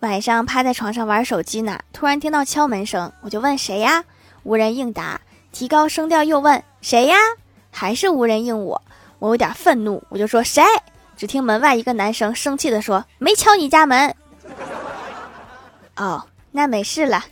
晚上趴在床上玩手机呢突然听到敲门声我就问谁呀？无人应答。提高声调又问谁呀？还是无人应我我有点愤怒我就说谁？只听门外一个男生生气的说没敲你家门。哦那没事了。